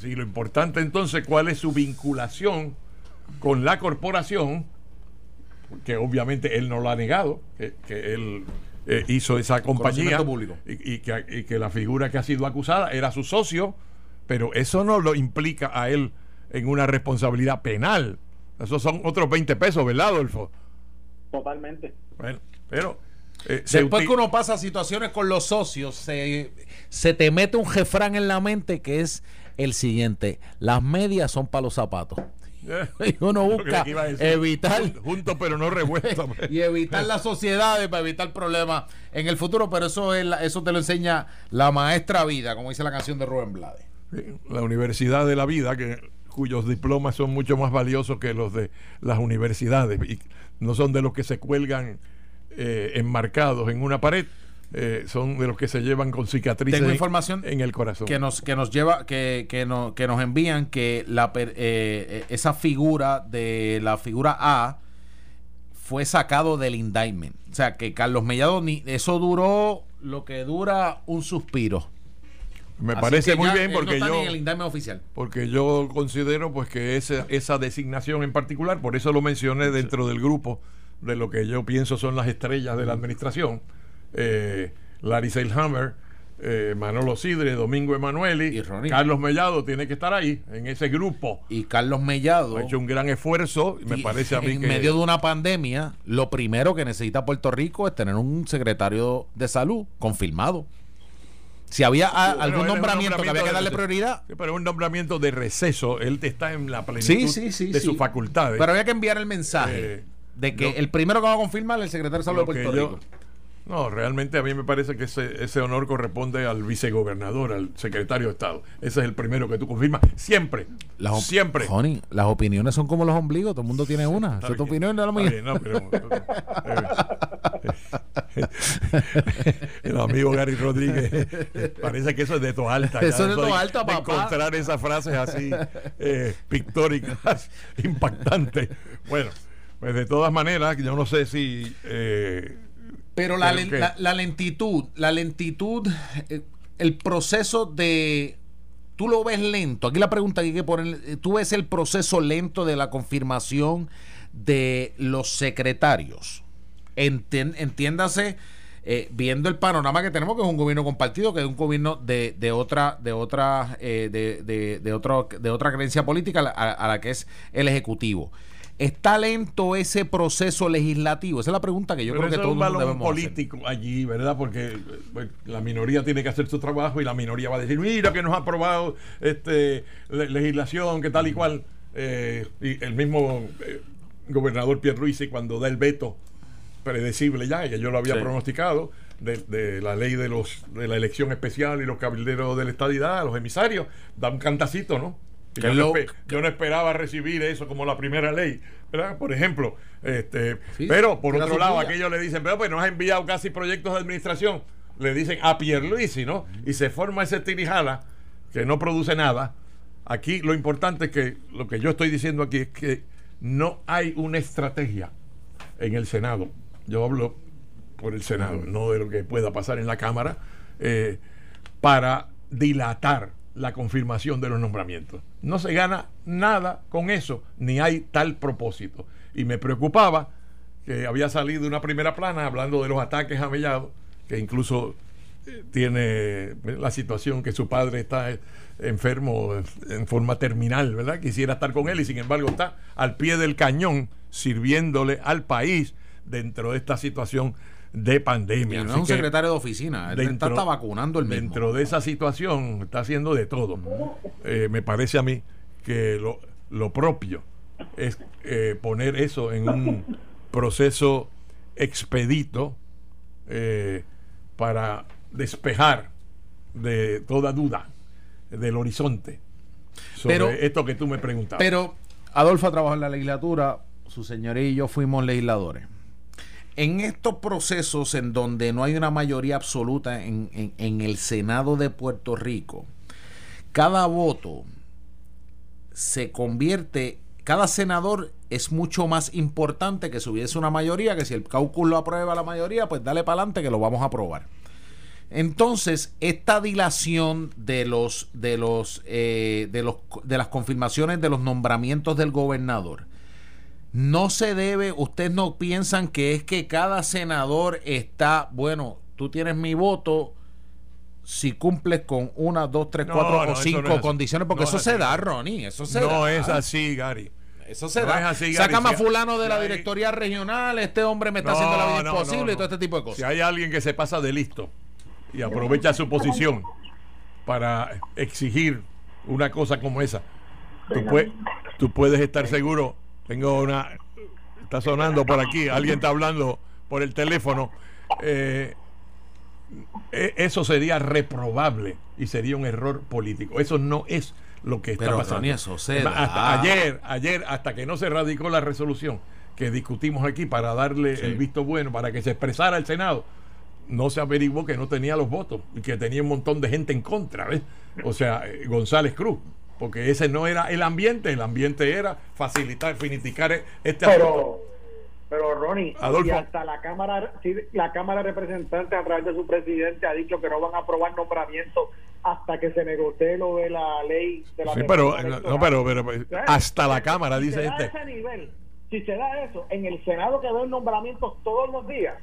Y lo importante entonces, ¿cuál es su vinculación con la corporación? Que obviamente él no lo ha negado, que, él eh, hizo esa compañía y, que, y que la figura que ha sido acusada era su socio pero eso no lo implica a él en una responsabilidad penal. Esos son otros 20 pesos, ¿verdad, Adolfo? Totalmente. Bueno, pero... Eh, Después que uno pasa situaciones con los socios, se, se te mete un jefrán en la mente que es el siguiente, las medias son para los zapatos. y uno busca evitar juntos pero no revueltos. y evitar las sociedades para evitar problemas en el futuro pero eso es eso te lo enseña la maestra vida como dice la canción de Rubén Blades. La Universidad de la Vida, que, cuyos diplomas son mucho más valiosos que los de las universidades y no son de los que se cuelgan eh, enmarcados en una pared. Eh, son de los que se llevan con cicatrices Tengo información en el corazón que nos que nos lleva que, que, no, que nos envían que la eh, esa figura de la figura A fue sacado del indictment o sea que Carlos Mellado ni eso duró lo que dura un suspiro me parece muy bien porque yo oficial. porque yo considero pues que esa, esa designación en particular, por eso lo mencioné dentro del grupo de lo que yo pienso son las estrellas de la administración, eh, Larry Seilhammer, eh, Manolo Sidre, Domingo Emanueli, y Carlos Mellado tiene que estar ahí en ese grupo. Y Carlos Mellado ha hecho un gran esfuerzo, me parece a mí en medio de una pandemia, lo primero que necesita Puerto Rico es tener un secretario de salud confirmado. Si había algún nombramiento, que había que darle prioridad. pero un nombramiento de receso. Él está en la plenitud de sus facultades. Pero había que enviar el mensaje eh, de que el primero que va a confirmar es el secretario de Salud de Puerto Rico. No, realmente a mí me parece que ese, ese honor corresponde al vicegobernador, al secretario de Estado. Ese es el primero que tú confirmas. Siempre. Las siempre. las opiniones son como los ombligos, todo el mundo tiene una. tu opinión no es la No, pero, el amigo Gary Rodríguez parece que eso es de to alta. Eso es de to alta, papá. Encontrar esas frases así eh, pictóricas, impactantes. Bueno, pues de todas maneras, yo no sé si... Eh, pero la, la, lentitud, la lentitud, eh, el proceso de... Tú lo ves lento. Aquí la pregunta que hay que poner, eh, tú ves el proceso lento de la confirmación de los secretarios. entiéndase, eh, viendo el panorama que tenemos, que es un gobierno compartido, que es un gobierno de, de otra, de otra, de, de, de, otro, de otra creencia política a, la que es el ejecutivo. ¿Está lento ese proceso legislativo? Esa es la pregunta que yo creo que todo el mundo debemos político allí, ¿verdad? Porque pues, la minoría tiene que hacer su trabajo y la minoría va a decir, mira que nos ha aprobado este legislación, que tal y cual. Eh, y el mismo eh, gobernador Pierluisi cuando da el veto predecible ya, que yo lo había pronosticado, de, la ley de los de la elección especial y los cabilderos de la estadidad, los emisarios, da un cantacito, ¿no? Yo no, esperaba recibir eso como la primera ley, ¿verdad? Por ejemplo, este, pero por otro lado, aquellos le dicen, pero pues nos ha enviado casi proyectos de administración, le dicen a Pierluisi, ¿no? Y se forma ese tirijala que no produce nada. Aquí lo importante es que lo que yo estoy diciendo aquí es que no hay una estrategia en el Senado. Yo hablo por el Senado, no de lo que pueda pasar en la Cámara, eh, para dilatar la confirmación de los nombramientos. No se gana nada con eso, ni hay tal propósito. Y me preocupaba que había salido una primera plana hablando de los ataques a Mellado, que incluso tiene la situación que su padre está enfermo en forma terminal, ¿verdad? Quisiera estar con él y sin embargo está al pie del cañón sirviéndole al país dentro de esta situación de pandemia. no es un secretario de oficina, él está, vacunando el mismo. Dentro de esa situación está haciendo de todo. Eh, me parece a mí que lo, lo propio es eh, poner eso en un proceso expedito eh, para despejar de toda duda del horizonte sobre esto que tú me preguntabas. Pero Adolfo trabajó en la legislatura, su señoría y yo fuimos legisladores. En estos procesos en donde no hay una mayoría absoluta en, en el Senado de Puerto Rico, cada voto se convierte cada senador es mucho más importante que si hubiese una mayoría, que si el caucus lo aprueba la mayoría, pues dale para adelante que lo vamos a aprobar. Entonces, esta dilación de los de los eh, de los de las confirmaciones de los nombramientos del gobernador no se debe, ustedes no piensan que es que cada senador está, bueno, tú tienes mi voto, si cumples con una, dos, tres, cuatro o cinco condiciones, porque eso se da, Ronnie, eso se no es así, Gary. Eso se da. Saca más fulano de la directoría regional, este hombre me está haciendo la vida imposible y todo este tipo de cosas. Si hay alguien que se pasa de listo y aprovecha su posición para exigir una cosa como esa, tú, puedes estar seguro. Tengo una. Está sonando por aquí, alguien está hablando por el teléfono. Eh, e, eso sería reprobable y sería un error político. Eso no es lo que está pasando. ayer, ayer, hasta que no se radicó la resolución que discutimos aquí para darle el visto bueno, para que se expresara el Senado, no se averiguó que no tenía los votos y que tenía un montón de gente en contra, ¿ves? O sea, eh, González Cruz, porque ese no era el ambiente, el ambiente era facilitar, finiquitar este pero, Pero Ronnie, y hasta la Cámara, la Cámara de Representantes a través de su presidente ha dicho que no van a aprobar nombramientos hasta que se negocie lo de la ley de la Sí, pero, no, pero, pero, hasta la Cámara, dice este. ese nivel, si se da eso, en el Senado que ven nombramientos todos los días,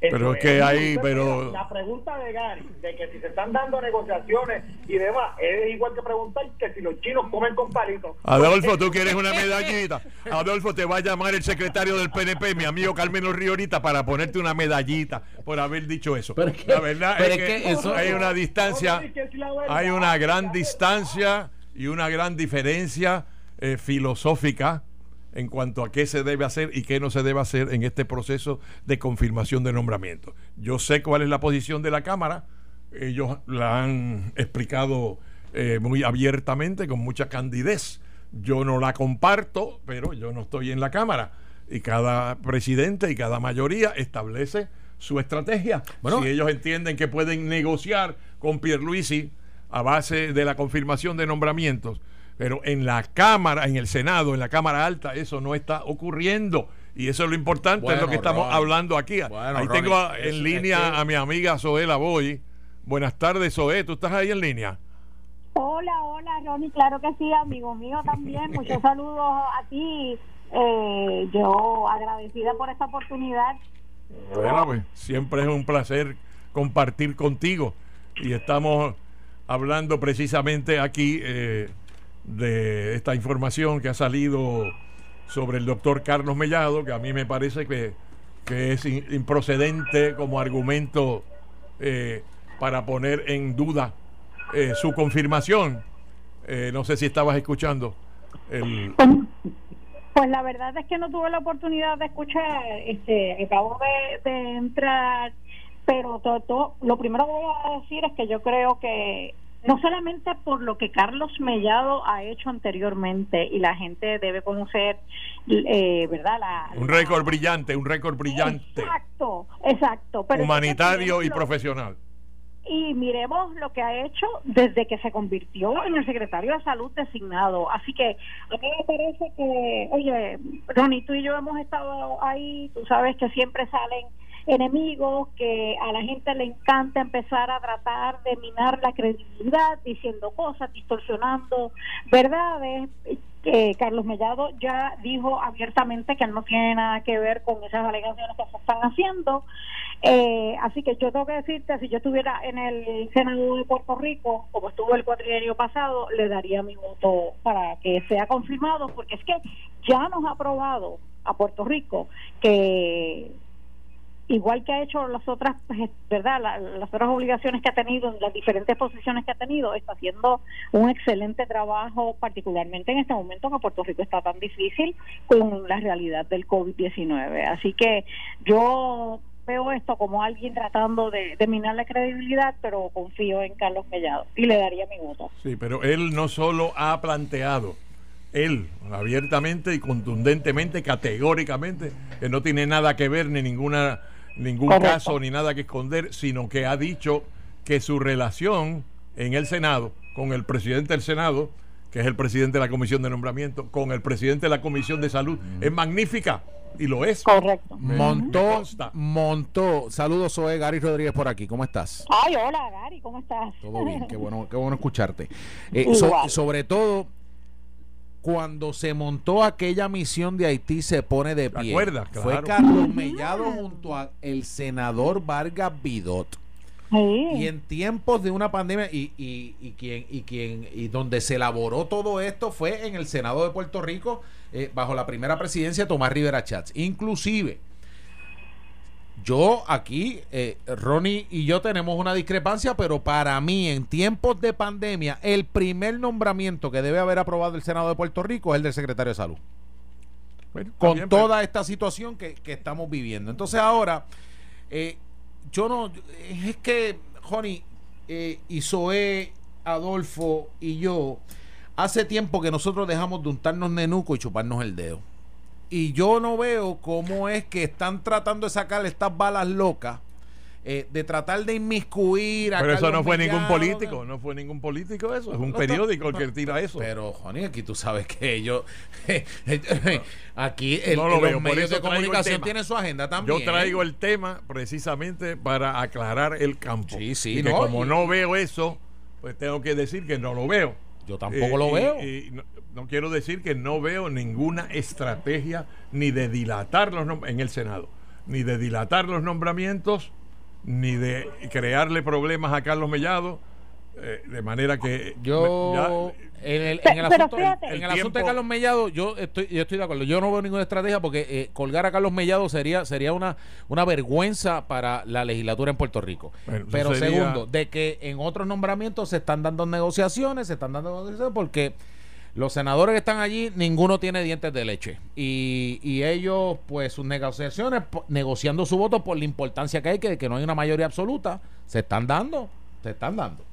pero es que hay, pero... La pregunta de Gary, de que si se están dando negociaciones y demás, es igual que preguntar que si los chinos comen con palitos. Adolfo, tú quieres una medallita. Adolfo, te va a llamar el secretario del PNP, mi amigo Carmelo Riorita, para ponerte una medallita por haber dicho eso. la verdad es, que, eso, hay una distancia, hay una gran distancia y una gran diferencia eh, filosófica en cuanto a qué se debe hacer y qué no se debe hacer en este proceso de confirmación de nombramiento. Yo sé cuál es la posición de la Cámara, ellos la han explicado eh, muy abiertamente, con mucha candidez. Yo no la comparto, pero yo no estoy en la Cámara. Y cada presidente y cada mayoría establece su estrategia. si ellos entienden que pueden negociar con Pierluisi a base de la confirmación de nombramientos, pero en la Cámara, en el Senado, en la Cámara Alta, eso no está ocurriendo. Y eso es lo importante, es lo que estamos hablando aquí. ahí tengo en línea a mi amiga Zoela Boy. Buenas tardes, Zoe, ¿tú estás ahí en línea? Hola, hola, Ronnie, claro que sí, amigo mío también. Muchos saludos a ti. Eh, yo agradecida por esta oportunidad. Bueno, pues siempre es un placer compartir contigo. Y estamos hablando precisamente aquí. Eh, de esta información que ha salido sobre el doctor Carlos Mellado, que a mí me parece que, es improcedente como argumento eh, para poner en duda eh, su confirmación. Eh, no sé si estabas escuchando. El... Pues la verdad es que no tuve la oportunidad de escuchar, este, acabo de entrar, pero todo, lo primero que voy a decir es que yo creo que no solamente por lo que Carlos Mellado ha hecho anteriormente y la gente debe conocer, eh, ¿verdad? un récord brillante, un récord brillante. Exacto, exacto. Humanitario y profesional. Y miremos lo que ha hecho desde que se convirtió en el secretario de salud designado. Así que a mí me parece que, oye, Ronnie, tú y yo hemos estado ahí, tú sabes que siempre salen enemigos, que a la gente le encanta empezar a tratar de minar la credibilidad, diciendo cosas, distorsionando verdades. Que Carlos Mellado ya dijo abiertamente que él no tiene nada que ver con esas alegaciones que se están haciendo. Eh, así que yo tengo que decirte, si yo estuviera en el Senado de Puerto Rico, como estuvo el cuatrienio pasado, le daría mi voto para que sea confirmado, porque es que ya nos ha probado a Puerto Rico que igual que ha hecho las otras, pues, ¿verdad? las otras obligaciones que ha tenido en las diferentes posiciones que ha tenido, está haciendo un excelente trabajo, particularmente en este momento que Puerto Rico está tan difícil con la realidad del COVID-19. Así que yo veo esto como alguien tratando de, de, minar la credibilidad, pero confío en Carlos Mellado y le daría mi voto. Sí, pero él no solo ha planteado, él abiertamente y contundentemente, categóricamente, que no tiene nada que ver ni ninguna ningún caso ni nada que esconder, sino que ha dicho que su relación en el Senado con el presidente del Senado, que es el presidente de la Comisión de Nombramiento, con el presidente de la Comisión de Salud, es magnífica. Y lo es. Correcto. Montó, montó. Saludos, soy Gary Rodríguez por aquí. ¿Cómo estás? Ay, hola, Gary, ¿cómo estás? Todo bien, qué bueno, qué bueno escucharte. Eh, sobre todo, cuando se montó aquella misión de Haití se pone de pie. Fue Carlos Mellado junto a el senador Vargas Vidot. Y en tiempos de una pandemia y, y, y, quien, y, quien, y donde se elaboró todo esto fue en el Senado de Puerto Rico eh, bajo la primera presidencia de Tomás Rivera Chats. Inclusive, yo aquí, eh, Ronnie y yo tenemos una discrepancia, pero para mí en tiempos de pandemia, el primer nombramiento que debe haber aprobado el Senado de Puerto Rico es el del secretario de Salud. con toda esta situación que, estamos viviendo. Entonces ahora, eh, yo no, es que, Ronnie, eh, Isoé, Adolfo y yo, hace tiempo que nosotros dejamos de untarnos nenuco y chuparnos el dedo y yo no veo cómo es que están tratando de sacar estas balas locas. Eh, de tratar de inmiscuir a Pero eso no fue ningún político, no fue ningún político eso, es un periódico el que tira eso. Pero, Joni, aquí tú sabes que ellos, aquí el, los medios de comunicación tienen su agenda también. Yo traigo el tema precisamente para aclarar el campo. Sí, sí, y que como no veo eso, pues tengo que decir que no lo veo. Yo tampoco lo veo. Y, no, quiero decir que no veo ninguna estrategia ni de dilatar los en el Senado, ni de dilatar los nombramientos, ni de crearle problemas a Carlos Mellado eh, de manera que yo en el, en el asunto, en el asunto de Carlos Mellado yo estoy yo estoy de acuerdo. Yo no veo ninguna estrategia porque eh, colgar a Carlos Mellado sería sería una una vergüenza para la legislatura en Puerto Rico. Pero segundo de que en otros nombramientos se están dando negociaciones se están dando negociaciones porque los senadores que están allí, ninguno tiene dientes de leche. Y, y ellos, pues sus negociaciones, negociando su voto por la importancia que hay, que, que no hay una mayoría absoluta, se están dando, se están dando.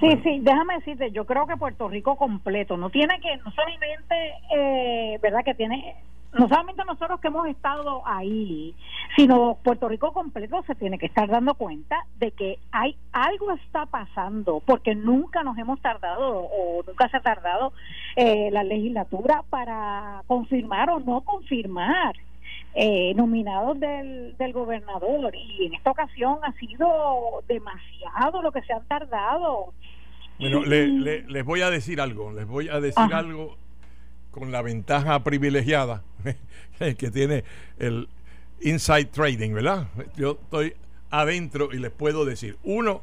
Sí, sí, déjame decirte, yo creo que Puerto Rico completo no tiene que, no solamente, eh, ¿verdad? Que tiene, no solamente nosotros que hemos estado ahí, sino Puerto Rico completo se tiene que estar dando cuenta de que hay algo está pasando, porque nunca nos hemos tardado o nunca se ha tardado eh, la legislatura para confirmar o no confirmar eh, nominados del, del gobernador. Y en esta ocasión ha sido demasiado lo que se han tardado. Bueno, les voy a decir algo, les voy a decir algo con la ventaja privilegiada que tiene el inside trading, ¿verdad? Yo estoy adentro y les puedo decir, uno,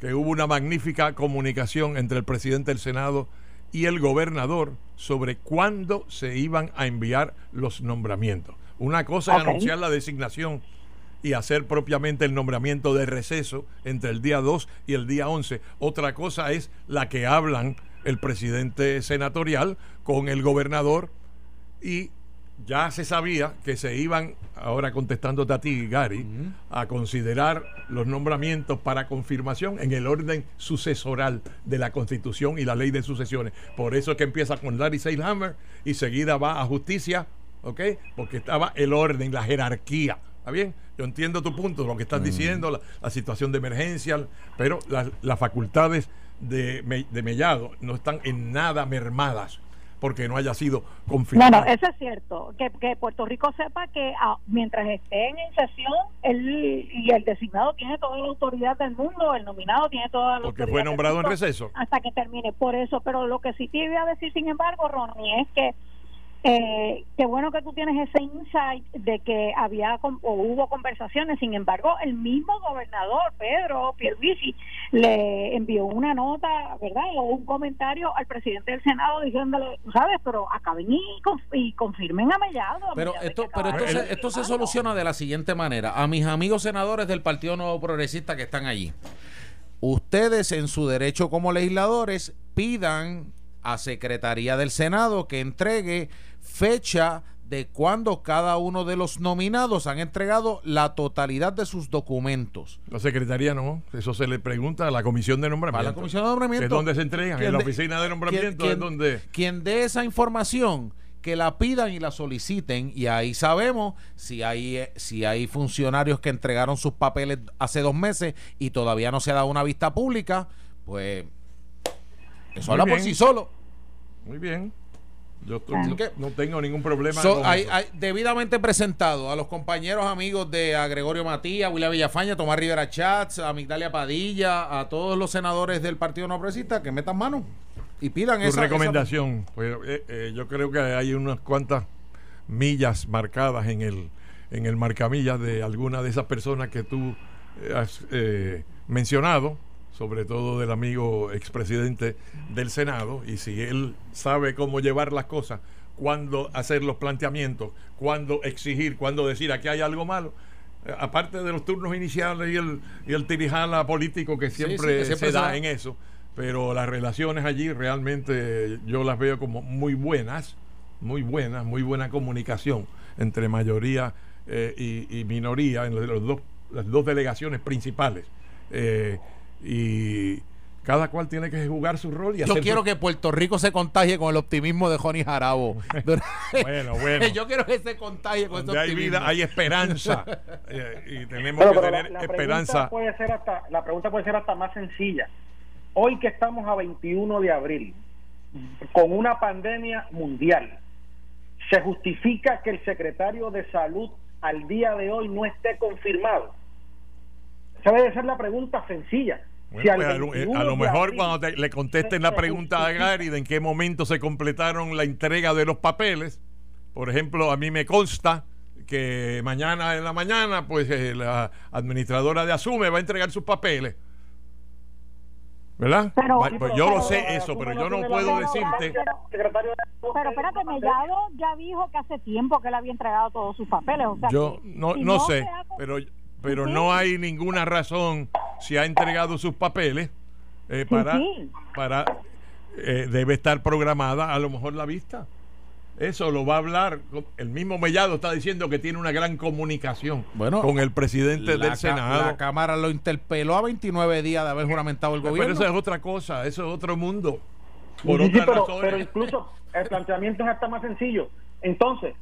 que hubo una magnífica comunicación entre el presidente del Senado y el gobernador sobre cuándo se iban a enviar los nombramientos. Una cosa es anunciar la designación y hacer propiamente el nombramiento de receso entre el día 2 y el día 11. Otra cosa es la que hablan el presidente senatorial con el gobernador y ya se sabía que se iban, ahora contestándote a ti, Gary, a considerar los nombramientos para confirmación en el orden sucesoral de la Constitución y la ley de sucesiones. Por eso es que empieza con Larry Seilhammer y seguida va a justicia, ¿ok? Porque estaba el orden, la jerarquía. ¿Está bien? Yo entiendo tu punto, lo que estás mm. diciendo, la, situación de emergencia, pero las, facultades de, de Mellado no están en nada mermadas. porque no haya sido confirmado. Bueno, eso es cierto. Que, que Puerto Rico sepa que ah, mientras estén en sesión, él y el designado tiene toda la autoridad del mundo, el nominado tiene toda la Porque fue nombrado en receso. Hasta que termine. Por eso, pero lo que sí te iba a decir, sin embargo, Ronnie, es que eh, qué bueno que tú tienes ese insight de que había o hubo conversaciones. Sin embargo, el mismo gobernador Pedro Pierluisi le envió una nota, ¿verdad? O un comentario al presidente del Senado diciéndole, sabes, pero acaben y, confirmen a Mellado. pero esto, pero esto, se, esto se soluciona de la siguiente manera. A mis amigos senadores del Partido Nuevo Progresista que están allí, ustedes en su derecho como legisladores pidan a Secretaría del Senado que entregue fecha de cuando cada uno de los nominados han entregado la totalidad de sus documentos. La Secretaría no, eso se le pregunta a la Comisión de Nombramiento. A la Comisión de Nombramiento. ¿Es donde se entregan? En la Oficina de Nombramiento es donde... Quien dé esa información, que la pidan y la soliciten y ahí sabemos si hay, eh, si hay funcionarios que entregaron sus papeles hace dos meses y todavía no se ha dado una vista pública, pues eso habla por sí solo. Muy bien. Yo, no tengo ningún problema. hay, debidamente presentado a los compañeros amigos de a Gregorio Matías, William Villafaña, Tomás Rivera Chats, a Migdalia Padilla, a todos los senadores del Partido No Progresista que metan mano y pidan esa recomendación. Pues, eh, eh, yo creo que hay unas cuantas millas marcadas en el en el marcamillas de alguna de esas personas que tú has eh, mencionado sobre todo del amigo expresidente del Senado, y si él sabe cómo llevar las cosas, cuándo hacer los planteamientos, cuándo exigir, cuándo decir aquí hay algo malo, eh, aparte de los turnos iniciales y el, y el tirijala político que siempre, se da en eso, pero las relaciones allí realmente yo las veo como muy buenas, muy buenas, muy buena comunicación entre mayoría eh, y, minoría en los dos, las dos delegaciones principales. Eh, y cada cual tiene que jugar su rol. Y Yo quiero que Puerto Rico se contagie con el optimismo de Johnny Jarabo. bueno, bueno. Yo quiero que se contagie con ese hay vida, hay esperanza. Eh, y tenemos que tener esperanza. puede ser hasta, la pregunta puede ser hasta más sencilla. Hoy que estamos a 21 de abril, con una pandemia mundial, ¿se justifica que el secretario de Salud al día de hoy no esté confirmado? Esa debe ser la pregunta sencilla. Pues, a, lo, mejor cuando le contesten la pregunta a Gary de en qué momento se completaron la entrega de los papeles, por ejemplo, a mí me consta que mañana en la mañana, pues eh, la administradora de Asume va a entregar sus papeles. ¿Verdad? pues yo lo sé eso, pero yo no puedo decirte. Pero espérate, Mellado ya dijo que hace tiempo que él había entregado todos sus papeles. yo no, no, sé, pero pero no hay ninguna razón si ha entregado sus papeles eh, para, para eh, debe estar programada a lo mejor la vista. Eso lo va a hablar. El mismo Mellado está diciendo que tiene una gran comunicación con el presidente del Senado. La Cámara lo interpeló a 29 días de haber juramentado el gobierno. Pero eso es otra cosa, eso es otro mundo. Por sí, pero, pero incluso el planteamiento es hasta más sencillo. Entonces,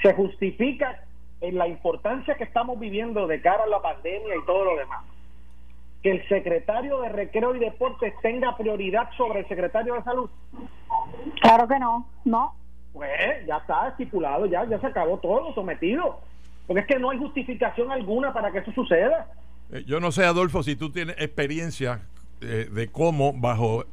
se justifica en la importancia que estamos viviendo de cara a la pandemia y todo lo demás, que el secretario de Recreo y Deportes tenga prioridad sobre el secretario de Salud? Claro que no, no. Pues ya está estipulado, ya, ya se acabó todo sometido. Porque es que no hay justificación alguna para que eso suceda. Eh, yo no sé, Adolfo, si tú tienes experiencia eh, de cómo bajo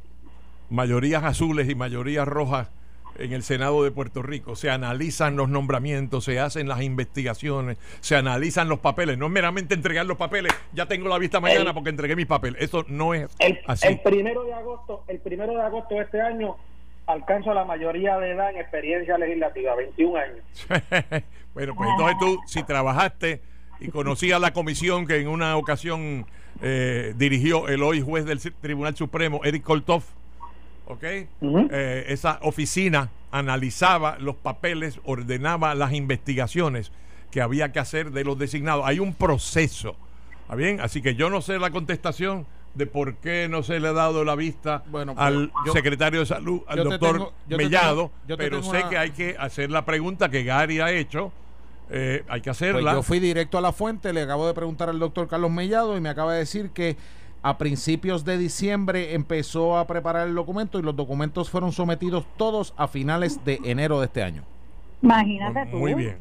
mayorías azules y mayorías rojas en el Senado de Puerto Rico. Se analizan los nombramientos, se hacen las investigaciones, se analizan los papeles. No es meramente entregar los papeles, ya tengo la vista mañana porque entregué mis papeles. Eso no es así. El primero de agosto, el primero de agosto de este año alcanzo la mayoría de edad en experiencia legislativa, 21 años. bueno, pues entonces tú, si trabajaste y conocías la comisión que en una ocasión eh, dirigió el hoy juez del Tribunal Supremo, Eric Koltov, ¿ok? Eh, esa oficina analizaba los papeles, ordenaba las investigaciones que había que hacer de los designados. Hay un proceso, ¿está bien? Así que yo no sé la contestación de por qué no se le ha dado la vista bueno, al secretario de salud, al doctor Mellado, pero sé que hay que hacer la pregunta que Gary ha hecho. Eh, hay que hacerla. Pues yo fui directo a la fuente, le acabo de preguntar al doctor Carlos Mellado y me acaba de decir que A principios de diciembre empezó a preparar el documento y los documentos fueron sometidos todos a finales de enero de este año. Imagínate tú. Muy bien.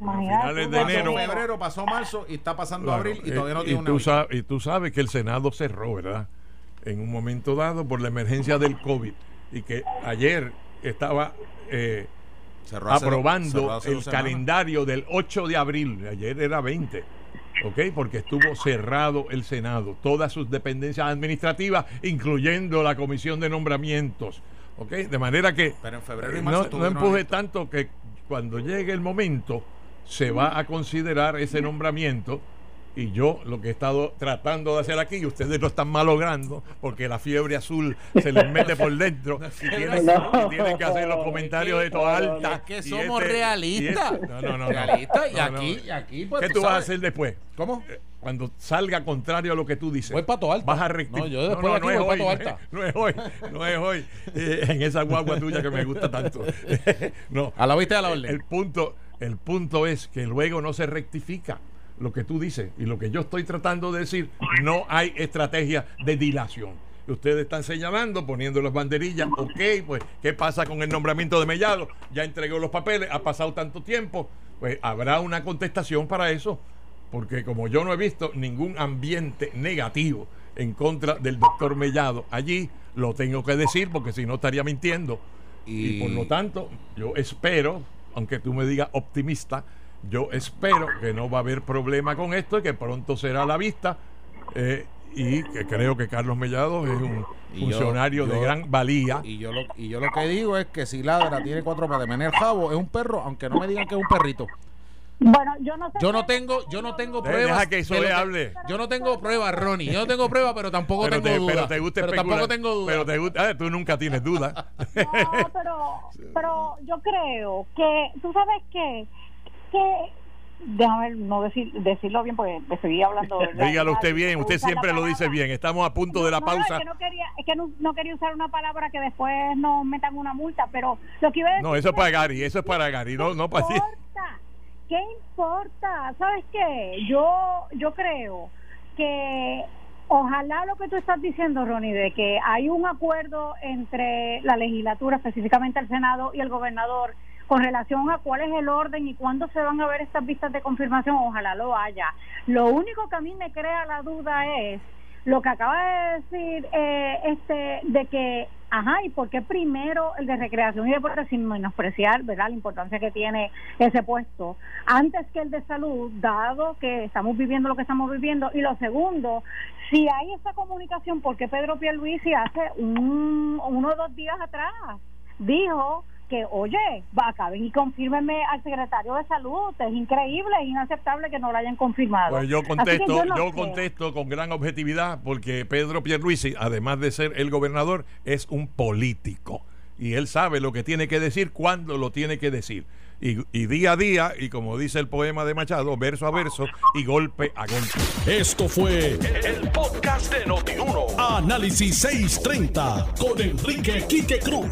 Imagínate finales de pasó enero. febrero, pasó marzo y está pasando Claro, abril y eh, todavía no y tiene una tú, sabes, y tú sabes que el Senado cerró, ¿verdad? En un momento dado por la emergencia del COVID y que ayer estaba eh, Cerró hace- cerró aprobando el semanas. calendario del 8 de abril, ayer era 20, ¿ok? Porque estuvo cerrado el Senado, todas sus dependencias administrativas, incluyendo la comisión de nombramientos, ¿ok? De manera que Pero en febrero y eh, marzo no, no empuje tanto que cuando llegue el momento se va a considerar ese nombramiento y yo lo que he estado tratando de hacer aquí y ustedes lo están malogrando porque la fiebre azul se les mete por dentro y tienen, No. y tienen que hacer los comentarios de toda alta Es que somos este- realistas. este- no, no, no, no. Realistas, y No, no. aquí, y aquí, pues, ¿Qué tú tú vas a hacer después? ¿Cómo? Eh, Cuando salga contrario a lo que tú dices. Voy pa' Toalta. Vas a rectificar. No, yo después de aquí voy pa' Toalta. No es hoy. No es hoy. Eh, en esa guagua tuya que me gusta tanto. no. A la vista a la orden. El punto, el punto es que luego no se rectifica lo que tú dices y lo que yo estoy tratando de decir, no hay estrategia de dilación. Ustedes están señalando, poniendo las banderillas, ok, pues, ¿qué pasa con el nombramiento de Mellado? Ya entregó los papeles, ha pasado tanto tiempo, pues habrá una contestación para eso, porque como yo no he visto ningún ambiente negativo en contra del doctor Mellado allí, lo tengo que decir porque si no estaría mintiendo. Y, Y- por lo tanto, yo espero, aunque tú me digas optimista, yo espero que no va a haber problema con esto y que pronto será a la vista. eh, y que creo que Carlos Mellado es un Y yo- funcionario de gran valía. Y yo, lo, y yo lo que digo es que si ladra, tiene cuatro patas, menea el jabo, es un perro, aunque no me digan que es un perrito. Bueno, yo no sé. Yo no tengo, yo no tengo Deja pruebas. que eso le hable. Yo no tengo pruebas, Ronnie. Yo no tengo pruebas, pero tampoco Pero tengo te, dudas. pero te gusta Pero tampoco tengo dudas. Pero te gusta, ah, tú nunca tienes dudas. No, pero, pero yo creo que, tú sabes qué, que, déjame no decir, decirlo bien porque me seguí hablando. ¿verdad? Dígalo usted bien, usted siempre lo dice bien. Estamos a punto de la No, no, pausa. es que no quería, es que no, quería usar una palabra que después nos metan una multa, pero lo que iba a decir No, eso es para Gary, eso es para Gary, no, no para ¿Qué ti. importa? ¿Qué importa? ¿Sabes qué? Yo, yo creo que ojalá lo que tú estás diciendo, Ronnie, de que hay un acuerdo entre la legislatura, específicamente el Senado y el gobernador, con relación a cuál es el orden y cuándo se van a ver estas vistas de confirmación, ojalá lo haya. Lo único que a mí me crea la duda es lo que acaba de decir eh, este de que ajá y por qué primero el de recreación y deporte sin menospreciar verdad la importancia que tiene ese puesto antes que el de salud dado que estamos viviendo lo que estamos viviendo y lo segundo si hay esa comunicación por qué Pedro Pierluisi hace un, uno o dos días atrás dijo que, oye, va, acaben y confírmenme al secretario de salud. Es increíble, es inaceptable que no lo hayan confirmado. Pues yo contesto, no yo contesto con gran objetividad porque Pedro Pierluisi, además de ser el gobernador, es un político y él sabe lo que tiene que decir cuándo lo tiene que decir. Y, y día a día, y como dice el poema de Machado, verso a verso y golpe a golpe. Esto fue el podcast de Notiuno. Análisis 630 con Enrique Quique Cruz.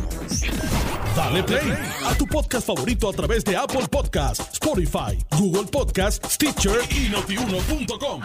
Dale play a tu podcast favorito a través de Apple Podcasts, Spotify, Google Podcasts, Stitcher y notiuno.com.